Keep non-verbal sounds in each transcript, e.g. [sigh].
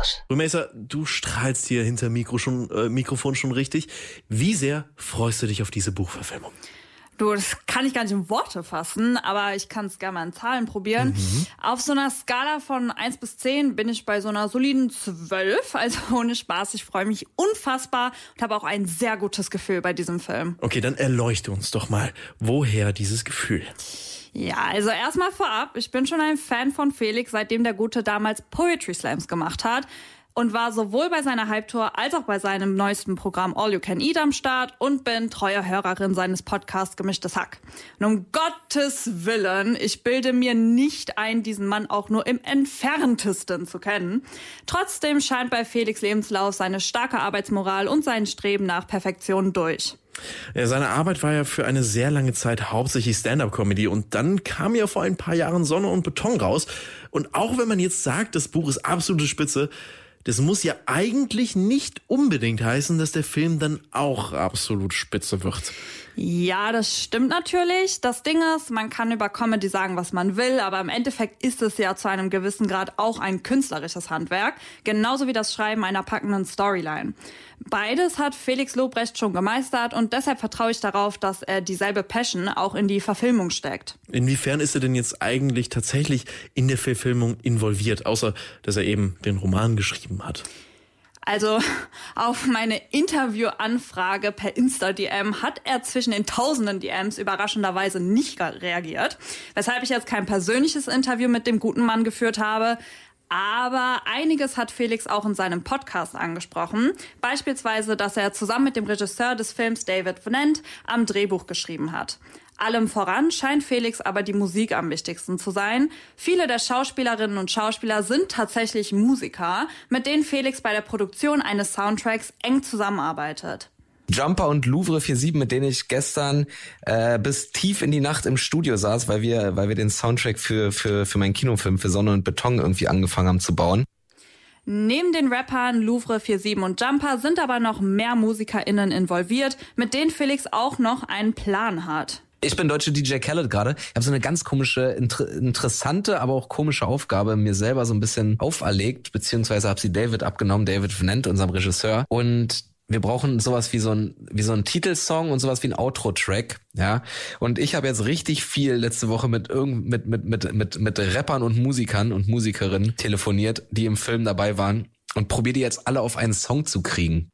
Rausch. Rumesa, du strahlst hier hinter Mikro schon, äh, Mikrofon schon richtig. Wie sehr freust du dich auf diese Buchverfilmung? Du, das kann ich gar nicht in Worte fassen, aber ich kann es gerne mal in Zahlen probieren. Mhm. Auf so einer Skala von 1 bis 10 bin ich bei so einer soliden 12. Also [laughs] ohne Spaß, ich freue mich unfassbar und habe auch ein sehr gutes Gefühl bei diesem Film. Okay, dann erleuchte uns doch mal, woher dieses Gefühl? Ja, also erstmal vorab, ich bin schon ein Fan von Felix, seitdem der Gute damals Poetry Slams gemacht hat und war sowohl bei seiner Hype-Tour als auch bei seinem neuesten Programm All You Can Eat am Start und bin treue Hörerin seines Podcasts Gemischtes Hack. Und um Gottes Willen, ich bilde mir nicht ein, diesen Mann auch nur im entferntesten zu kennen. Trotzdem scheint bei Felix Lebenslauf seine starke Arbeitsmoral und sein Streben nach Perfektion durch. Ja, seine Arbeit war ja für eine sehr lange Zeit hauptsächlich Stand-up-Comedy und dann kam ja vor ein paar Jahren Sonne und Beton raus. Und auch wenn man jetzt sagt, das Buch ist absolute Spitze, das muss ja eigentlich nicht unbedingt heißen, dass der Film dann auch absolut spitze wird. Ja, das stimmt natürlich. Das Ding ist, man kann über Comedy sagen, was man will, aber im Endeffekt ist es ja zu einem gewissen Grad auch ein künstlerisches Handwerk, genauso wie das Schreiben einer packenden Storyline. Beides hat Felix Lobrecht schon gemeistert und deshalb vertraue ich darauf, dass er dieselbe Passion auch in die Verfilmung steckt. Inwiefern ist er denn jetzt eigentlich tatsächlich in der Verfilmung involviert, außer dass er eben den Roman geschrieben hat? Also [laughs] auf meine Interviewanfrage per Insta-DM hat er zwischen den tausenden DMs überraschenderweise nicht reagiert, weshalb ich jetzt kein persönliches Interview mit dem guten Mann geführt habe. Aber einiges hat Felix auch in seinem Podcast angesprochen. Beispielsweise, dass er zusammen mit dem Regisseur des Films David Vennant am Drehbuch geschrieben hat. Allem voran scheint Felix aber die Musik am wichtigsten zu sein. Viele der Schauspielerinnen und Schauspieler sind tatsächlich Musiker, mit denen Felix bei der Produktion eines Soundtracks eng zusammenarbeitet. Jumper und Louvre 47, mit denen ich gestern äh, bis tief in die Nacht im Studio saß, weil wir, weil wir den Soundtrack für, für, für meinen Kinofilm für Sonne und Beton irgendwie angefangen haben zu bauen. Neben den Rappern Louvre 47 und Jumper sind aber noch mehr MusikerInnen involviert, mit denen Felix auch noch einen Plan hat. Ich bin deutsche DJ Khaled gerade. Ich habe so eine ganz komische, inter interessante, aber auch komische Aufgabe mir selber so ein bisschen auferlegt, beziehungsweise habe sie David abgenommen, David Venant, unserem Regisseur. Und wir brauchen sowas wie so ein wie so ein Titelsong und sowas wie ein Outro-Track, ja. Und ich habe jetzt richtig viel letzte Woche mit irgend mit mit mit mit mit Rappern und Musikern und Musikerinnen telefoniert, die im Film dabei waren und probiere die jetzt alle auf einen Song zu kriegen.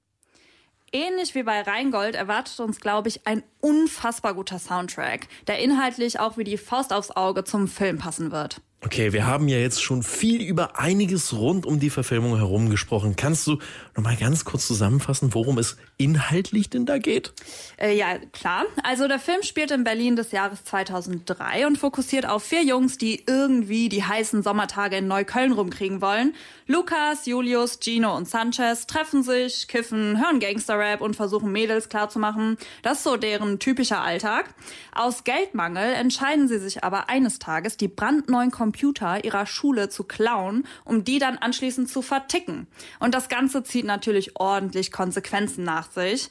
Ähnlich wie bei Rheingold erwartet uns, glaube ich, ein unfassbar guter Soundtrack, der inhaltlich auch wie die Faust aufs Auge zum Film passen wird. Okay, wir haben ja jetzt schon viel über einiges rund um die Verfilmung herum gesprochen. Kannst du noch mal ganz kurz zusammenfassen, worum es inhaltlich denn da geht? Äh, ja, klar. Also der Film spielt in Berlin des Jahres 2003 und fokussiert auf vier Jungs, die irgendwie die heißen Sommertage in Neukölln rumkriegen wollen. Lukas, Julius, Gino und Sanchez treffen sich, kiffen, hören Gangsterrap und versuchen Mädels klarzumachen. Das ist so deren typischer Alltag. Aus Geldmangel entscheiden sie sich aber eines Tages, die brandneuen Computer ihrer Schule zu klauen, um die dann anschließend zu verticken. Und das Ganze zieht natürlich ordentlich Konsequenzen nach sich.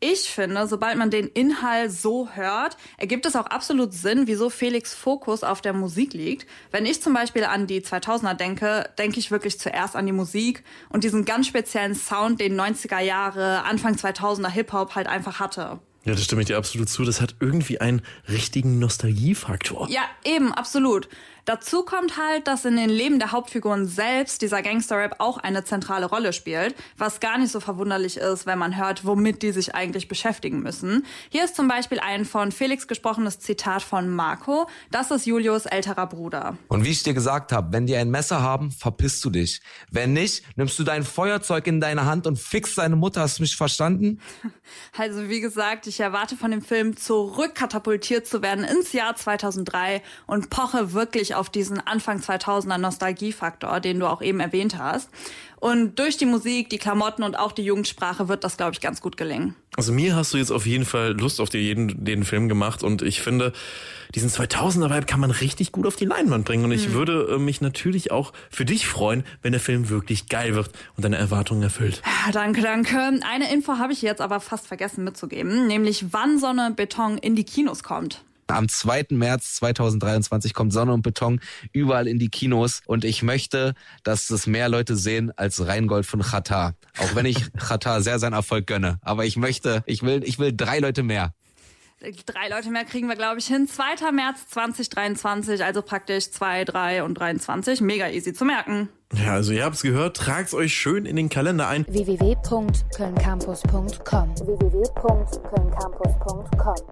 Ich finde, sobald man den Inhalt so hört, ergibt es auch absolut Sinn, wieso Felix Fokus auf der Musik liegt. Wenn ich zum Beispiel an die 2000er denke, denke ich wirklich zuerst an die Musik und diesen ganz speziellen Sound, den 90er Jahre, Anfang 2000er Hip-Hop halt einfach hatte. Ja, das stimme ich dir absolut zu. Das hat irgendwie einen richtigen Nostalgiefaktor. Ja, eben, absolut. Dazu kommt halt, dass in den Leben der Hauptfiguren selbst dieser Gangster-Rap auch eine zentrale Rolle spielt, was gar nicht so verwunderlich ist, wenn man hört, womit die sich eigentlich beschäftigen müssen. Hier ist zum Beispiel ein von Felix gesprochenes Zitat von Marco. Das ist Julius älterer Bruder. Und wie ich dir gesagt habe, wenn die ein Messer haben, verpisst du dich. Wenn nicht, nimmst du dein Feuerzeug in deine Hand und fixst deine Mutter. Hast du mich verstanden? [laughs] Also wie gesagt, ich erwarte von dem Film zurückkatapultiert zu werden ins Jahr 2003 und poche wirklich auf diesen Anfang 2000er Nostalgiefaktor, den du auch eben erwähnt hast. Und durch die Musik, die Klamotten und auch die Jugendsprache wird das, glaube ich, ganz gut gelingen. Also mir hast du jetzt auf jeden Fall Lust auf den, den Film gemacht und ich finde, diesen 2000er-Vibe kann man richtig gut auf die Leinwand bringen und ich mhm. würde äh, mich natürlich auch für dich freuen, wenn der Film wirklich geil wird und deine Erwartungen erfüllt. Ja, danke, danke. Eine Info habe ich jetzt aber fast vergessen mitzugeben, nämlich wann Sonne Beton in die Kinos kommt. Am 2. März 2023 kommt Sonne und Beton überall in die Kinos und ich möchte, dass es mehr Leute sehen als Rheingold von Qatar. Auch wenn ich [laughs] Qatar sehr seinen Erfolg gönne. Aber ich möchte, ich will, ich will drei Leute mehr. Drei Leute mehr kriegen wir, glaube ich, hin. 2. März 2023, also praktisch 2, 3 und 23. Mega easy zu merken. Ja, also ihr habt's gehört, tragt's euch schön in den Kalender ein. www.kölncampus.com www